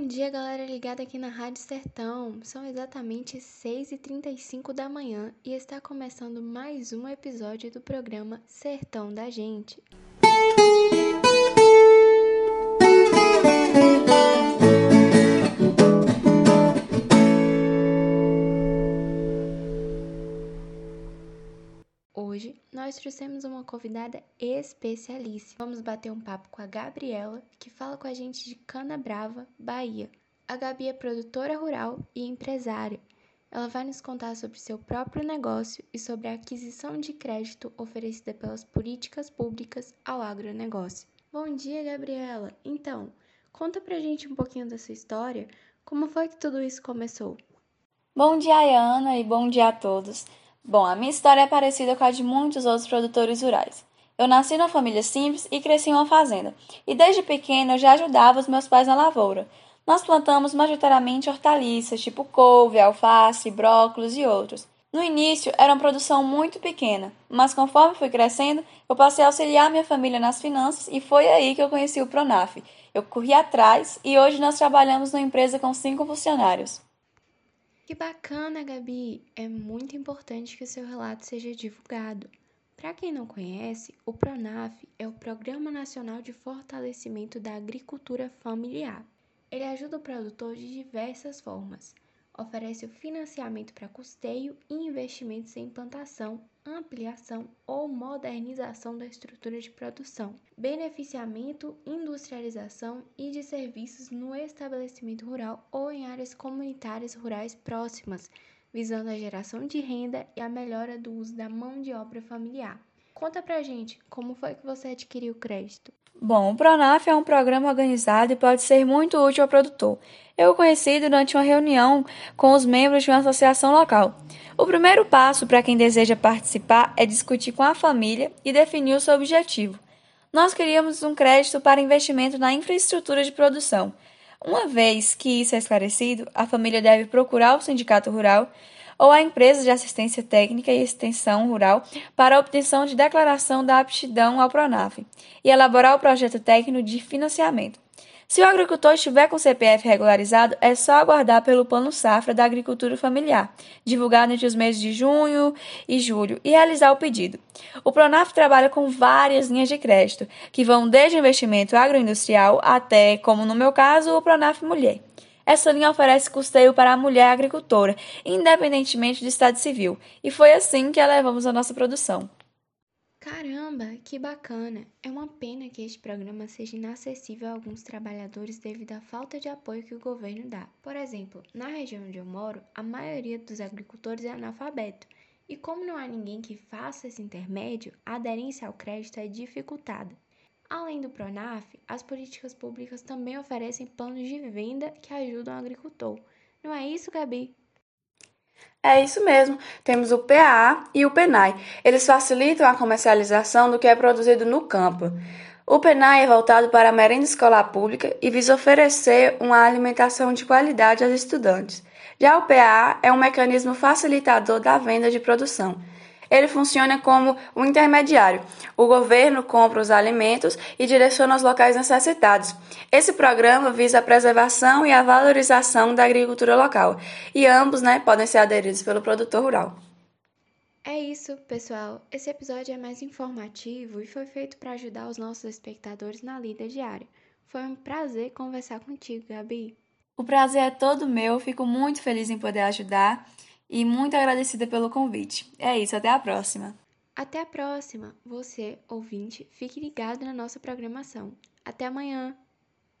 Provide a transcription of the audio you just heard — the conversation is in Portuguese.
Bom dia, galera ligada aqui na Rádio Sertão. São exatamente 6h35 da manhã e está começando mais um episódio do programa Sertão da Gente. Nós trouxemos uma convidada especialíssima. Vamos bater um papo com a Gabriela, que fala com a gente de Cana Brava, Bahia. A Gabi é produtora rural e empresária. Ela vai nos contar sobre seu próprio negócio e sobre a aquisição de crédito oferecida pelas políticas públicas ao agronegócio. Bom dia, Gabriela! Então, conta pra gente um pouquinho da sua história. Como foi que tudo isso começou? Bom dia, Ana, e bom dia a todos. Bom, a minha história é parecida com a de muitos outros produtores rurais. Eu nasci numa família simples e cresci em uma fazenda, e desde pequena eu já ajudava os meus pais na lavoura. Nós plantamos majoritariamente hortaliças, tipo couve, alface, brócolis e outros. No início era uma produção muito pequena, mas conforme fui crescendo, eu passei a auxiliar minha família nas finanças e foi aí que eu conheci o Pronaf. Eu corri atrás e hoje nós trabalhamos numa empresa com cinco funcionários. Que bacana, Gabi! É muito importante que o seu relato seja divulgado. Para quem não conhece, o PRONAF é o Programa Nacional de Fortalecimento da Agricultura Familiar. Ele ajuda o produtor de diversas formas. Oferece o financiamento para custeio e investimentos em implantação, ampliação ou modernização da estrutura de produção, beneficiamento, industrialização e de serviços no estabelecimento rural ou em áreas comunitárias rurais próximas, visando a geração de renda e a melhora do uso da mão de obra familiar. Conta pra gente como foi que você adquiriu o crédito. Bom, o Pronaf é um programa organizado e pode ser muito útil ao produtor. Eu o conheci durante uma reunião com os membros de uma associação local. O primeiro passo para quem deseja participar é discutir com a família e definir o seu objetivo. Nós queríamos um crédito para investimento na infraestrutura de produção. Uma vez que isso é esclarecido, a família deve procurar o sindicato rural ou a empresa de assistência técnica e extensão rural para a obtenção de declaração da aptidão ao Pronaf e elaborar o projeto técnico de financiamento. Se o agricultor estiver com CPF regularizado, é só aguardar pelo Plano Safra da Agricultura Familiar, divulgado entre os meses de junho e julho, e realizar o pedido. O Pronaf trabalha com várias linhas de crédito, que vão desde investimento agroindustrial até, como no meu caso, o Pronaf Mulher. Essa linha oferece custeio para a mulher agricultora, independentemente do estado civil, e foi assim que elevamos a nossa produção. Caramba, que bacana! É uma pena que este programa seja inacessível a alguns trabalhadores devido à falta de apoio que o governo dá. Por exemplo, na região onde eu moro, a maioria dos agricultores é analfabeto, e como não há ninguém que faça esse intermédio, a aderência ao crédito é dificultada. Além do Pronaf, as políticas públicas também oferecem planos de venda que ajudam o agricultor. Não é isso, Gabi? É isso mesmo. Temos o PAA e o PENAI. Eles facilitam a comercialização do que é produzido no campo. O PENAI é voltado para a merenda escolar pública e visa oferecer uma alimentação de qualidade aos estudantes. Já o PAA é um mecanismo facilitador da venda de produção ele funciona como um intermediário. O governo compra os alimentos e direciona aos locais necessitados. Esse programa visa a preservação e a valorização da agricultura local, e ambos né, podem ser aderidos pelo produtor rural. É isso, pessoal. Esse episódio é mais informativo e foi feito para ajudar os nossos espectadores na lida diária. Foi um prazer conversar contigo, Gabi. O prazer é todo meu, fico muito feliz em poder ajudar e muito agradecida pelo convite. É isso, até a próxima. Até a próxima. Você, ouvinte, fique ligado na nossa programação. Até amanhã.